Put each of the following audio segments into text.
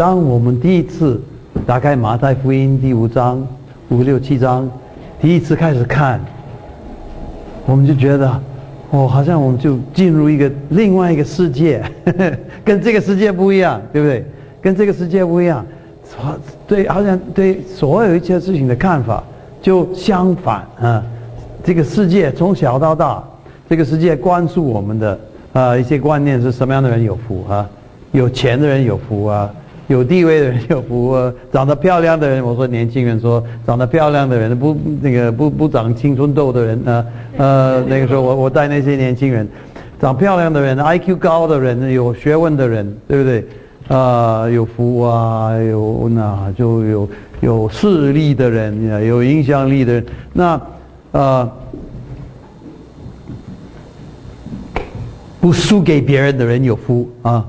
当我们第一次打开马太福音第五章、五六七章，第一次开始看，我们就觉得，哦，好像我们就进入一个另外一个世界，跟这个世界不一样，对不对？跟这个世界不一样，对，好像对所有一切事情的看法就相反啊。这个世界从小到大，这个世界关注我们的啊一些观念是什么样的人有福啊？有钱的人有福啊？有地位的人有福，长得漂亮的人，我说年轻人说长得漂亮的人不那个不不长青春痘的人呢？呃，那个时候我我带那些年轻人，长漂亮的人，IQ 高的人，有学问的人，对不对？啊，有福啊，有那就有有势力的人，有影响力的人，那啊，不输给别人的人有福啊。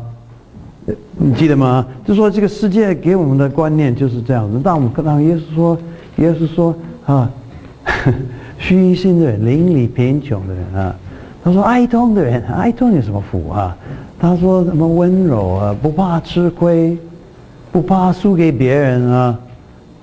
你记得吗？就说这个世界给我们的观念就是这样子。但我们当耶稣说，耶稣说啊，虚心的人、邻里贫穷的人啊，他说哀痛的人，哀痛有什么福啊？他说什么温柔啊，不怕吃亏，不怕输给别人啊，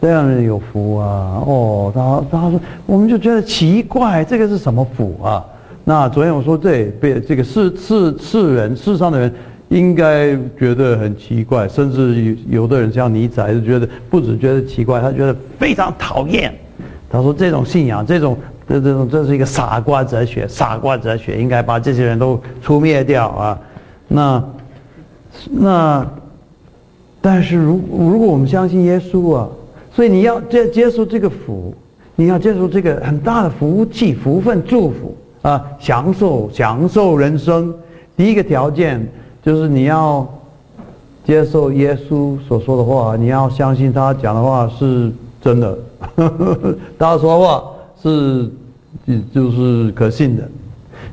这样人有福啊。哦，他他说，我们就觉得奇怪，这个是什么福啊？那昨天我说对，被这个世世世人世上的人。应该觉得很奇怪，甚至有有的人像尼采就觉得不止觉得奇怪，他觉得非常讨厌。他说这种信仰，这种这这种这是一个傻瓜哲学，傻瓜哲学应该把这些人都除灭掉啊。那那，但是如如果我们相信耶稣啊，所以你要接接受这个福，你要接受这个很大的福气、福分、祝福啊，享受享受人生。第一个条件。就是你要接受耶稣所说的话，你要相信他讲的话是真的，他说话是就是可信的。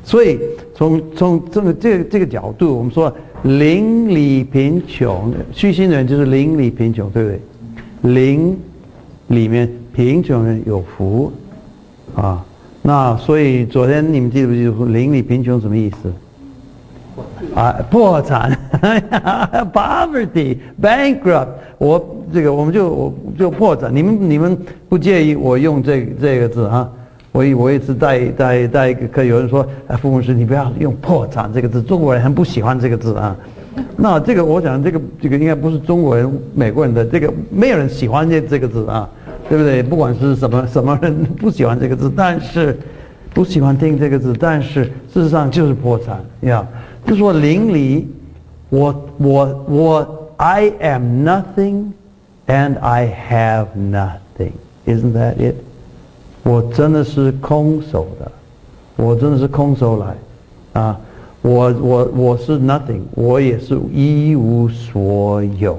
所以从从这个这个这个角度，我们说邻里贫穷，虚心的人就是邻里贫穷，对不对？邻里面贫穷人有福啊。那所以昨天你们记不记得邻里贫穷什么意思？啊，破产，poverty，bankrupt，我这个我们就我就破产。你们你们不介意我用这这个字啊？我我一直带带带一个课，有人说，哎，傅牧师，你不要用破产这个字，中国人很不喜欢这个字啊。那这个我想，这个这个应该不是中国人、美国人的这个，没有人喜欢这这个字啊，对不对？不管是什么什么人不喜欢这个字，但是不喜欢听这个字，但是事实上就是破产呀。就说邻里，我我我，I am nothing and I have nothing. Isn't that it? 我真的是空手的，我真的是空手来，啊，我我我是 nothing，我也是一无所有，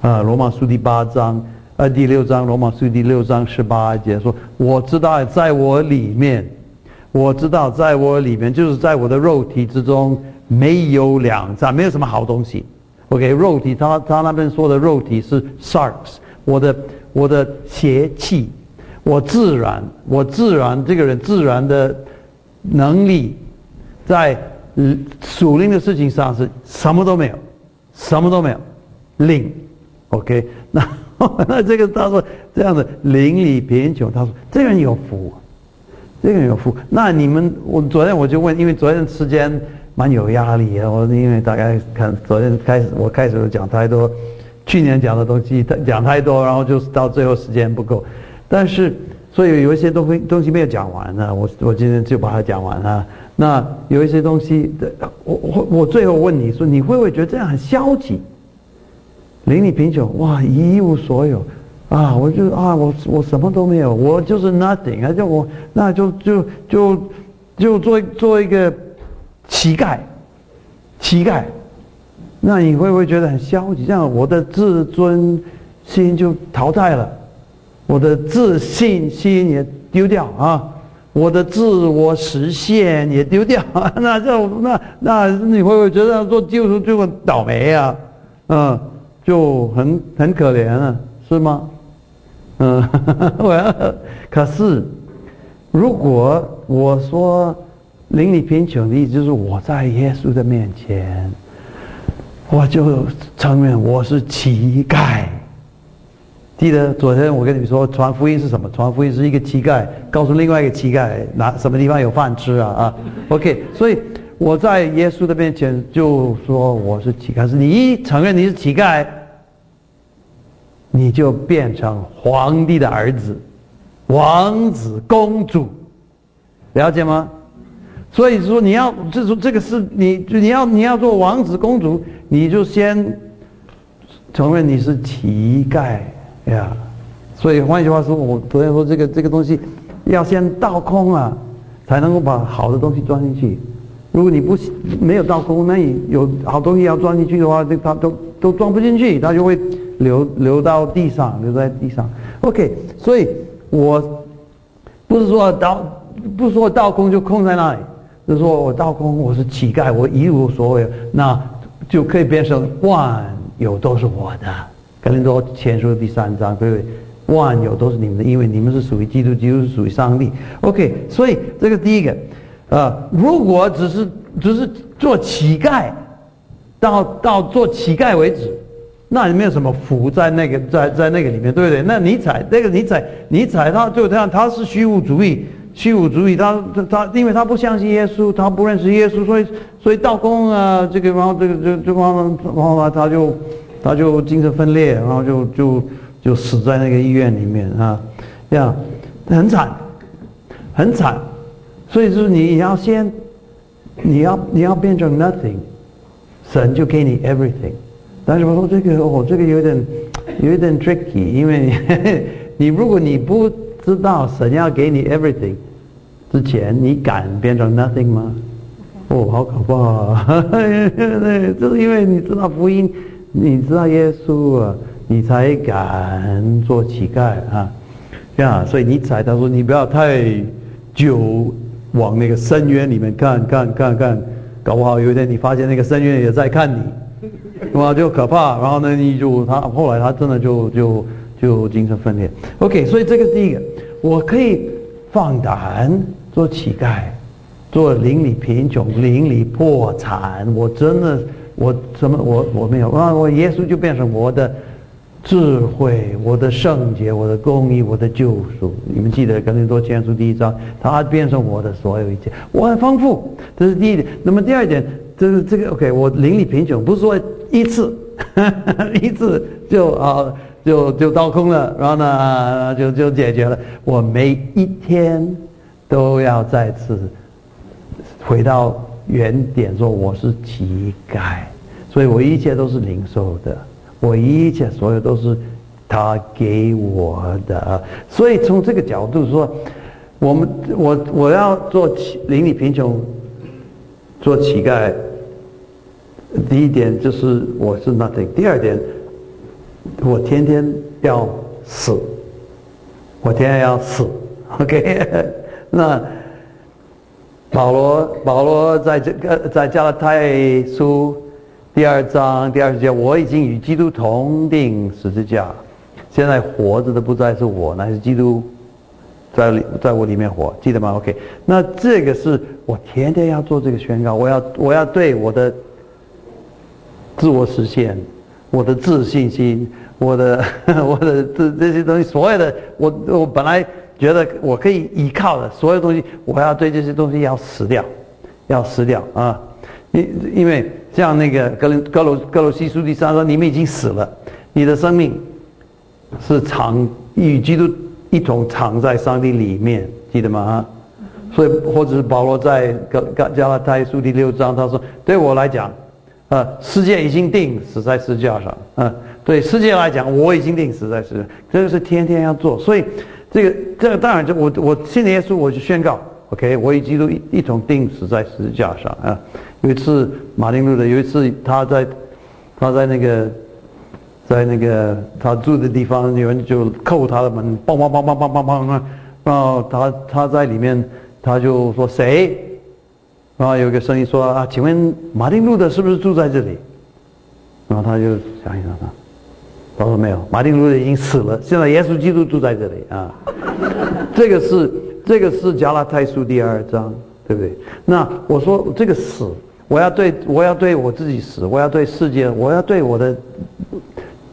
啊，罗马书第八章，呃，第六章，罗马书第六章十八节说，我知道在我里面，我知道在我里面，就是在我的肉体之中。没有两善，没有什么好东西。OK，肉体，他他那边说的肉体是 sarks，我的我的邪气，我自然，我自然这个人自然的能力，在属灵的事情上是什么都没有，什么都没有，零。OK，那 那这个他说这样的邻里贫穷，他说这个人有福，这个人有福。那你们，我昨天我就问，因为昨天时间。蛮有压力的，我因为大概看昨天开始，我开始讲太多，去年讲的东西讲太多，然后就是到最后时间不够，但是所以有一些东西东西没有讲完呢，我我今天就把它讲完了。那有一些东西，我我我最后问你说，你会不会觉得这样很消极？邻里贫穷，哇，一无所有，啊，我就啊，我我什么都没有，我就是 nothing，啊，就我那就就就就做做一个。乞丐，乞丐，那你会不会觉得很消极？这样我的自尊心就淘汰了，我的自信心也丢掉啊，我的自我实现也丢掉。那这那那你会不会觉得做基督徒就很倒霉啊？嗯，就很很可怜啊，是吗？嗯，我要可是，如果我说。邻里贫穷的意思就是我在耶稣的面前，我就承认我是乞丐。记得昨天我跟你们说传福音是什么？传福音是一个乞丐告诉另外一个乞丐哪什么地方有饭吃啊啊！OK，所以我在耶稣的面前就说我是乞丐。是你一承认你是乞丐，你就变成皇帝的儿子、王子、公主，了解吗？所以说你要这说这个是你你要你要做王子公主，你就先承认你是乞丐。呀，所以换句话说，我昨天说这个这个东西，要先倒空啊，才能够把好的东西装进去。如果你不没有倒空，那你有好东西要装进去的话，这它都都装不进去，它就会流流到地上，流在地上。OK，所以我不是说倒，不是说倒空就空在那里，就是说我道空，我是乞丐，我一无所有，那就可以变成万有都是我的。格林多前书第三章，对不对？万有都是你们的，因为你们是属于基督，基督是属于上帝。OK，所以这个第一个，呃，如果只是只是做乞丐，到到做乞丐为止，那也没有什么福在那个在在那个里面，对不对？那尼采那个尼采尼采他就这样，他是虚无主义，虚无主义，他他他，因为他不相信耶稣，他不认识耶稣，所以所以道公啊，这个然后这个这这方然后呢他就。他就精神分裂，然后就就就死在那个医院里面啊，这样很惨，很惨。所以就是你要先，你要你要变成 nothing，神就给你 everything。但是我说这个哦，这个有点有一点 tricky，因为你如果你不知道神要给你 everything 之前，你敢变成 nothing 吗？哦，好可怕！啊对，就是因为你知道福音。你知道耶稣啊，你才敢做乞丐啊，呀，所以你才他说你不要太久往那个深渊里面看看看看，搞不好有一天你发现那个深渊也在看你，哇，就可怕。然后呢，你就他后来他真的就就就精神分裂。OK，所以这个是第一个，我可以放胆做乞丐，做邻里贫穷、邻里破产，我真的。我什么我我没有啊？我耶稣就变成我的智慧，我的圣洁，我的公义，我的救赎。你们记得《格林多前书》第一章，他变成我的所有一切，我很丰富。这是第一点。那么第二点，这是这个 OK，我邻里贫穷，不是说一次 一次就啊就就掏空了，然后呢就就解决了。我每一天都要再次回到。原点说我是乞丐，所以我一切都是零售的，我一切所有都是他给我的。所以从这个角度说，我们我我要做乞邻里贫穷，做乞丐。第一点就是我是 nothing，第二点我天天要死，我天天要死。OK，那。保罗，保罗在这个在加拉太书第二章第二十节，我已经与基督同定十字架，现在活着的不再是我，乃是基督在在我里面活，记得吗？OK，那这个是我天天要做这个宣告，我要我要对我的自我实现，我的自信心，我的 我的这这些东西，所有的我我本来。觉得我可以依靠的所有东西，我要对这些东西要死掉，要死掉啊！因因为像那个格林格罗格罗西书第三说，你们已经死了，你的生命是藏与基督一同藏在上帝里面，记得吗？啊！所以或者是保罗在加加拉太书第六章他说，对我来讲，啊，世界已经定死在十字架上，啊，对世界来讲，我已经定死在十字，这个是天天要做，所以。这个这个当然就我我信耶稣，我就宣告，OK，我与基督一一同钉死在十字架上啊。有一次马丁路德有一次他在他在那个在那个他住的地方，有人就叩他的门，梆梆梆梆梆梆梆，然后他他在里面他就说谁？然后有个声音说啊，请问马丁路德是不是住在这里？然后他就想一想他。他说没有，马丁路德已经死了，现在耶稣基督住在这里啊。这个是这个是加拉太书第二章，对不对？那我说这个死，我要对我要对我自己死，我要对世界，我要对我的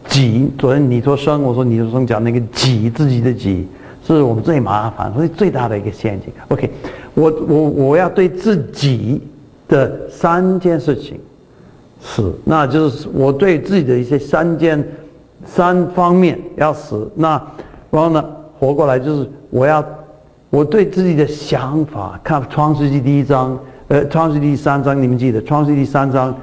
己。昨天你说生，我说你说生，讲那个己自己的己，是我们最麻烦，所以最大的一个陷阱。OK，我我我要对自己的三件事情死，那就是我对自己的一些三件三方面要死。那然后呢，活过来就是我要我对自己的想法，看创世纪第一章。呃，创世纪第三章你们记得？创世纪第三章，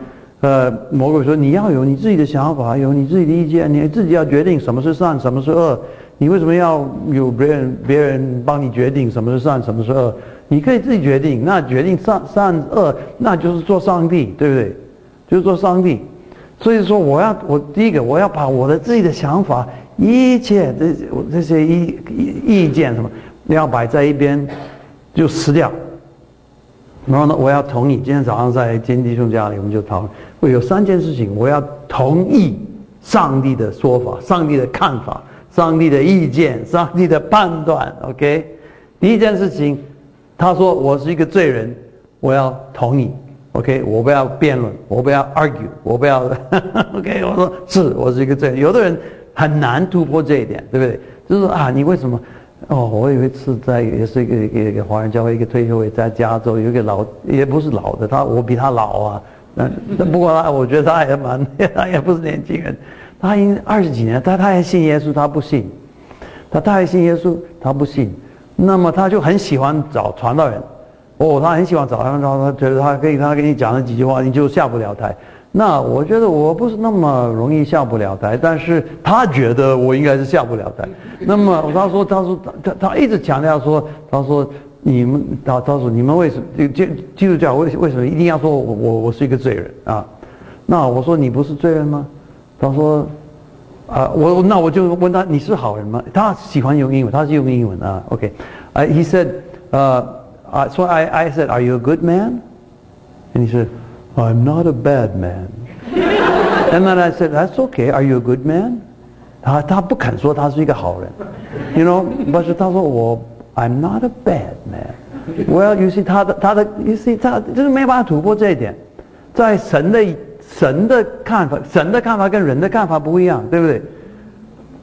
呃，魔鬼说你要有你自己的想法，有你自己的意见，你自己要决定什么是善，什么是恶。你为什么要有别人别人帮你决定什么是善，什么是恶？你可以自己决定。那决定善善恶，那就是做上帝，对不对？就是做上帝。所以说，我要我第一个，我要把我的自己的想法，一切这这些意意见什么，你要摆在一边，就撕掉。然后呢，我要同意。今天早上在金弟兄家里，我们就讨论，会有三件事情，我要同意上帝的说法、上帝的看法、上帝的意见、上帝的判断。OK，第一件事情，他说我是一个罪人，我要同意。OK，我不要辩论，我不要 argue，我不要。OK，我说是我是一个罪人。有的人很难突破这一点，对不对？就是说啊，你为什么？哦，我有一次在也是一个一个华人教会一个退休会，在加州有一个老也不是老的，他我比他老啊，那不过他我觉得他也蛮 他也不是年轻人，他已经二十几年，他他还信耶稣，他不信，他他还信耶稣，他不信，那么他就很喜欢找传道人，哦，他很喜欢找他们，他觉得他可以他跟你讲了几句话，你就下不了台。那我觉得我不是那么容易下不了台，但是他觉得我应该是下不了台。那么他说，他说他他他一直强调说，他说你们他他说你们为什么基基督教为为什么一定要说我我我是一个罪人啊？那我说你不是罪人吗？他说啊我那我就问他你是好人吗？他喜欢用英文，他是用英文啊。OK，啊，he said，呃啊，so I I said are you a good man？And he said。I'm not a bad man. and then I said, That's okay. Are you a good man? 他他不肯说他是一个好人，you know，但是他说我 I'm not a bad man。Well, you see 他的他的 you see 他就是没办法突破这一点，在神的神的看法，神的看法跟人的看法不一样，对不对？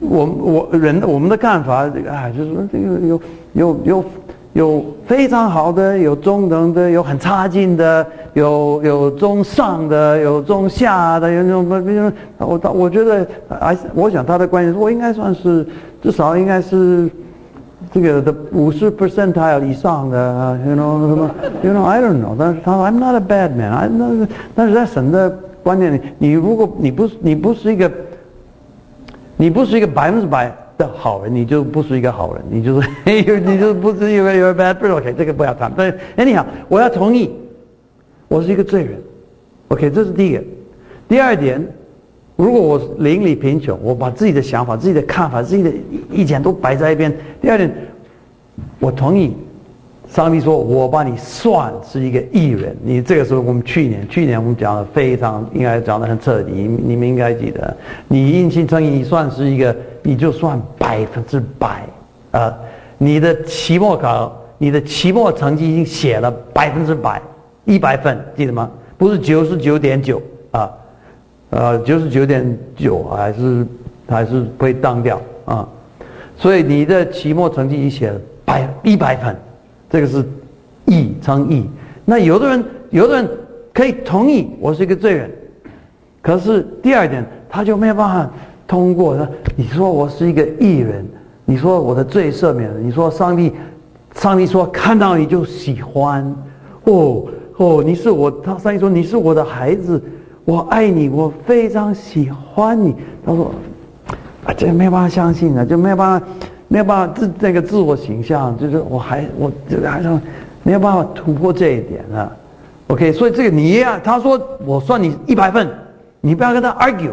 我我人我们的看法，啊，就是这个有有有有非常好的，有中等的，有很差劲的，有有中上的，有中下的，有那种不，比如我他我觉得，哎，我想他的观点，我应该算是至少应该是这个的五十 percentile 以上的，you know 什么，you know I don't know，但是他说 I'm not a bad man，I 那但是在神的观念里，你如果你不是你不是一个，你不是一个百分之百。的好人，你就不是一个好人，你就是 你就不是一个 you're bad person。OK，这个不要谈。但哎，你好，我要同意，我是一个罪人。OK，这是第一个。第二点，如果我邻里贫穷，我把自己的想法、自己的看法、自己的意见都摆在一边。第二点，我同意。上帝说：“我把你算是一个艺人。”你这个时候，我们去年去年我们讲的非常应该讲的很彻底，你们应该记得，你硬性成绩算是一个，你就算百分之百啊！你的期末考，你的期末成绩已经写了百分之百，一百分，记得吗？不是九十九点九啊，呃，九十九点九还是还是会当掉啊？所以你的期末成绩已经写了百一百分。这个是义称义，那有的人有的人可以同意我是一个罪人，可是第二点他就没有办法通过。他你说我是一个义人，你说我的罪赦免了，你说上帝，上帝说看到你就喜欢，哦哦，你是我，他上帝说你是我的孩子，我爱你，我非常喜欢你。他说啊，这没办法相信啊，就没有办法。没有办法自那个自我形象，就是我还我这个还是没有办法突破这一点啊。OK，所以这个你呀，他说我算你一百分，你不要跟他 argue，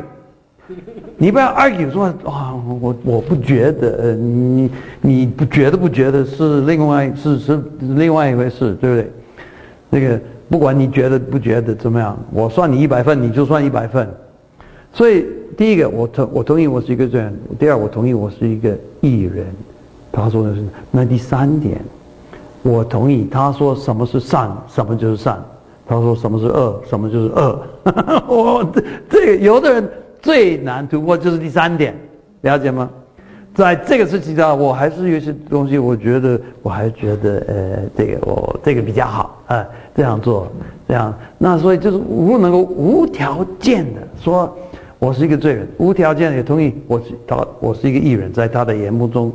你不要 argue 说啊，我我不觉得，你你不觉得不觉得是另外是是另外一回事，对不对？那个不管你觉得不觉得怎么样，我算你一百分，你就算一百分。所以。第一个，我同我同意我是一个罪人；第二，我同意我是一个艺人。他说的是那第三点，我同意他说什么是善，什么就是善。他说什么是恶，什么就是恶。我这这个有的人最难突破就是第三点，了解吗？在这个事情上，我还是有些东西，我觉得我还觉得呃，这个我这个比较好啊，这样做这样。那所以就是无能够无条件的说，我是一个罪人，无条件的同意我是他，我是一个艺人，在他的眼目中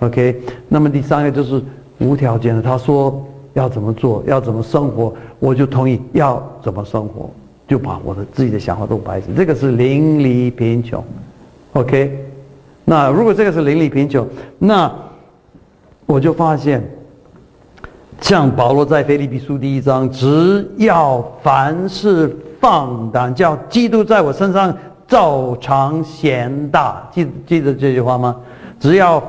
，OK。那么第三个就是无条件的，他说要怎么做，要怎么生活，我就同意要怎么生活，就把我的自己的想法都摆上。这个是邻里贫穷，OK。那如果这个是邻里贫穷，那我就发现，像保罗在腓立比书第一章，只要凡事放胆，叫基督在我身上照常显大。记记得这句话吗？只要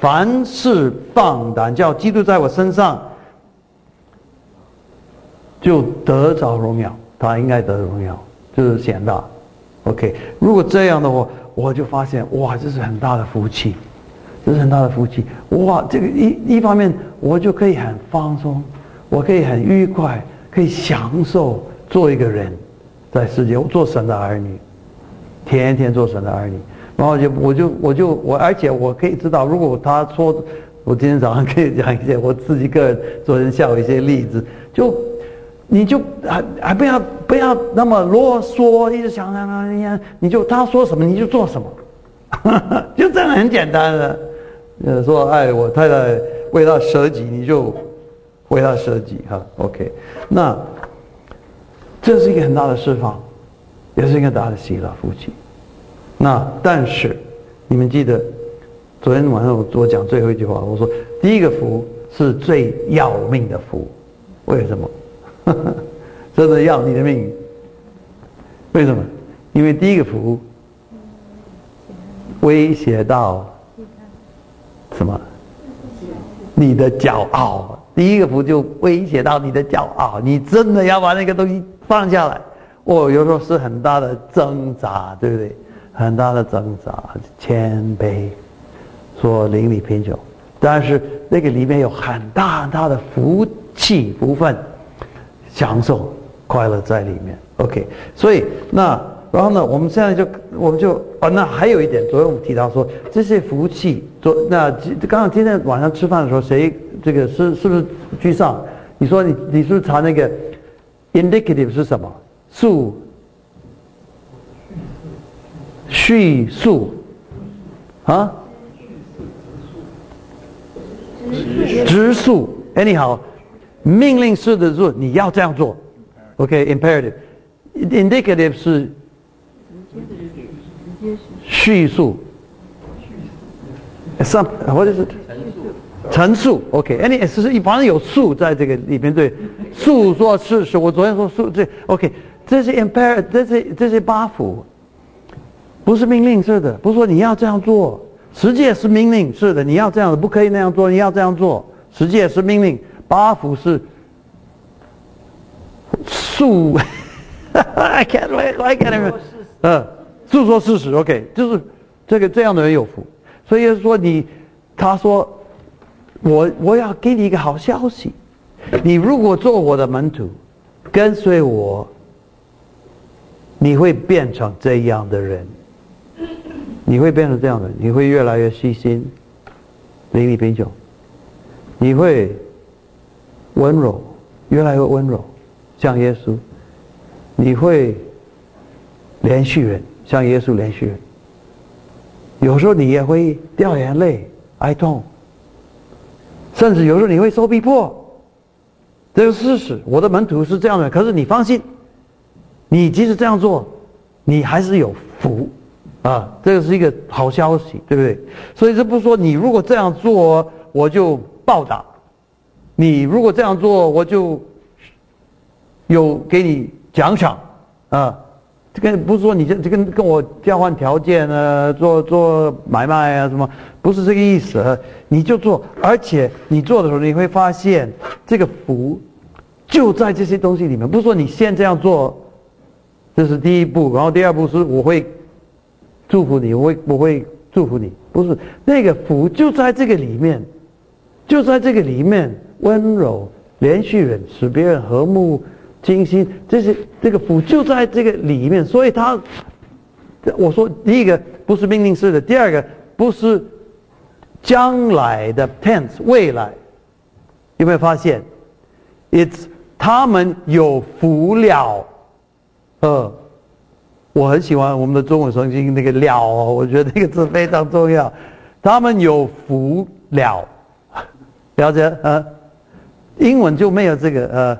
凡事放胆，叫基督在我身上就得着荣耀，他应该得荣耀，就是显大。OK，如果这样的话。我就发现哇，这是很大的福气，这是很大的福气哇！这个一一方面，我就可以很放松，我可以很愉快，可以享受做一个人，在世界做神的儿女，天天做神的儿女。然后就我就我就我，而且我可以知道，如果他说，我今天早上可以讲一些我自己个人昨天下午一些例子，就。你就还还不要不要那么啰嗦，一直想想想想，你就他说什么你就做什么，就这样很简单的。呃，说哎，我太太为他舍己，你就为他舍己哈。OK，那这是一个很大的释放，也是一个大的喜乐福气。那但是你们记得昨天晚上我我讲最后一句话，我说第一个福是最要命的福，为什么？真的要你的命？为什么？因为第一个福威胁到什么？你的骄傲。第一个福就威胁到你的骄傲，你真的要把那个东西放下来。哦，有时候是很大的挣扎，对不对？很大的挣扎，谦卑，说邻里贫穷，但是那个里面有很大很大的福气部分。享受快乐在里面，OK。所以那然后呢，我们现在就我们就啊，那还有一点，昨天我们提到说这些福气，昨那刚刚今天晚上吃饭的时候，谁这个是是不是居上？你说你你是不是查那个 indicative 是什么？述叙述啊？直述，anyhow。命令式的是你要这样做，OK，imperative，indicative 是叙述，some 或者是陈述，OK，any 是是反正有述在这个里边对，述说事实，我昨天说述这 OK，这是 imperative，这是 buff，，不是命令式的，不是说你要这样做，实际也是命令式的，你要这样不可以那样做，你要这样做，实际也是命令。，buff 是诉，I can't I can't 嗯，诉说事实，OK，就是这个这样的人有福。所以说你，他说我我要给你一个好消息，你如果做我的门徒，跟随我，你会变成这样的人，你会变成这样的人，你会越来越细心，淋漓贫穷，你会。温柔，越来越温柔，像耶稣。你会连续人，像耶稣连续人。有时候你也会掉眼泪、哀痛，甚至有时候你会受逼迫。这是事实，我的门徒是这样的。可是你放心，你即使这样做，你还是有福啊！这个是一个好消息，对不对？所以这不是说你如果这样做，我就报答。你如果这样做，我就有给你奖赏啊！这个不是说你这这跟跟我交换条件啊，做做买卖啊什么，不是这个意思。你就做，而且你做的时候，你会发现这个福就在这些东西里面。不是说你先这样做，这是第一步，然后第二步是我会祝福你，我会我会祝福你。不是那个福就在这个里面，就在这个里面。温柔、连续忍，使别人和睦，精心，这些这个福就在这个里面，所以他，我说第一个不是命令式的，第二个不是将来的 tense 未来，有没有发现？It's 他们有福了，呃，我很喜欢我们的中文圣经那个了，我觉得那个字非常重要，他们有福了，了解啊？英文就没有这个呃，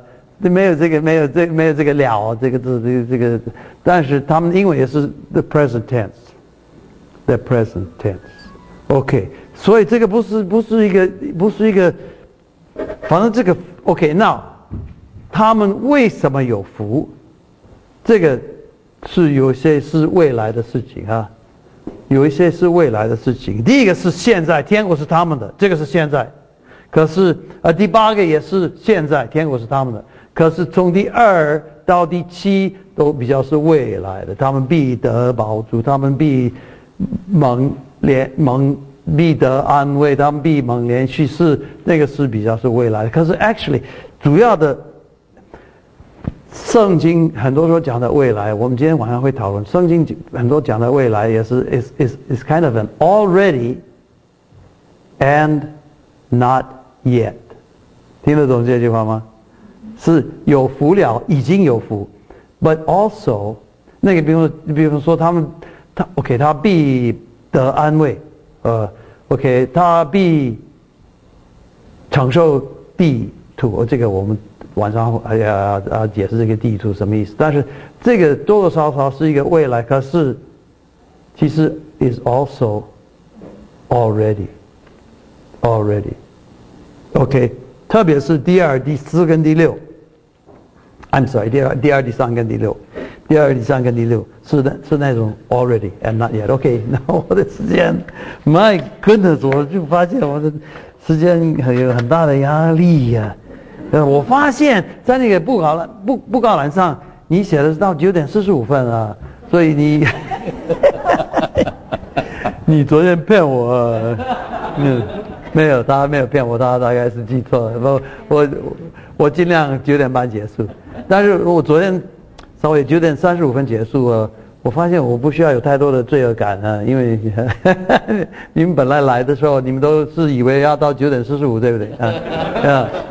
没有这个没有这没有这个了这个字这个这个，但是他们英文也是 the present tense，the present tense，OK，所以这个不是不是一个不是一个，反正这个 OK，now 他们为什么有福？这个是有些是未来的事情啊，有一些是未来的事情。第一个是现在，天国是他们的，这个是现在。可是，呃，第八个也是现在，天国是他们的。可是从第二到第七都比较是未来的，他们必得保住，他们必蒙连蒙必得安慰，他们必蒙连续是那个是比较是未来的。可是，actually，主要的圣经很多时候讲的未来，我们今天晚上会讨论圣经很多讲的未来也是 is is is kind of an already and not Yet，听得懂这句话吗？是有福了，已经有福，but also 那个，比如比如说他们，他 OK，他必得安慰，呃，OK，他必承受地土，这个我们晚上哎呀啊解释这个地图什么意思？但是这个多多少少是一个未来，可是其实 is also already already。OK，特别是第二、第四跟第六，I'm sorry，第二、第二、第三跟第六，第二、第三跟第六是的，是那种 already and not yet。OK，那我的时间，My goodness，我就发现我的时间很有很大的压力呀。我发现，在那个布告栏布布告栏上，你写的是到九点四十五分啊，所以你，你昨天骗我，嗯。没有，他没有骗我，他大概是记错了。不，我我尽量九点半结束，但是我昨天稍微九点三十五分结束啊。我发现我不需要有太多的罪恶感啊，因为 你们本来来的时候，你们都是以为要到九点四十五，对不对啊？啊。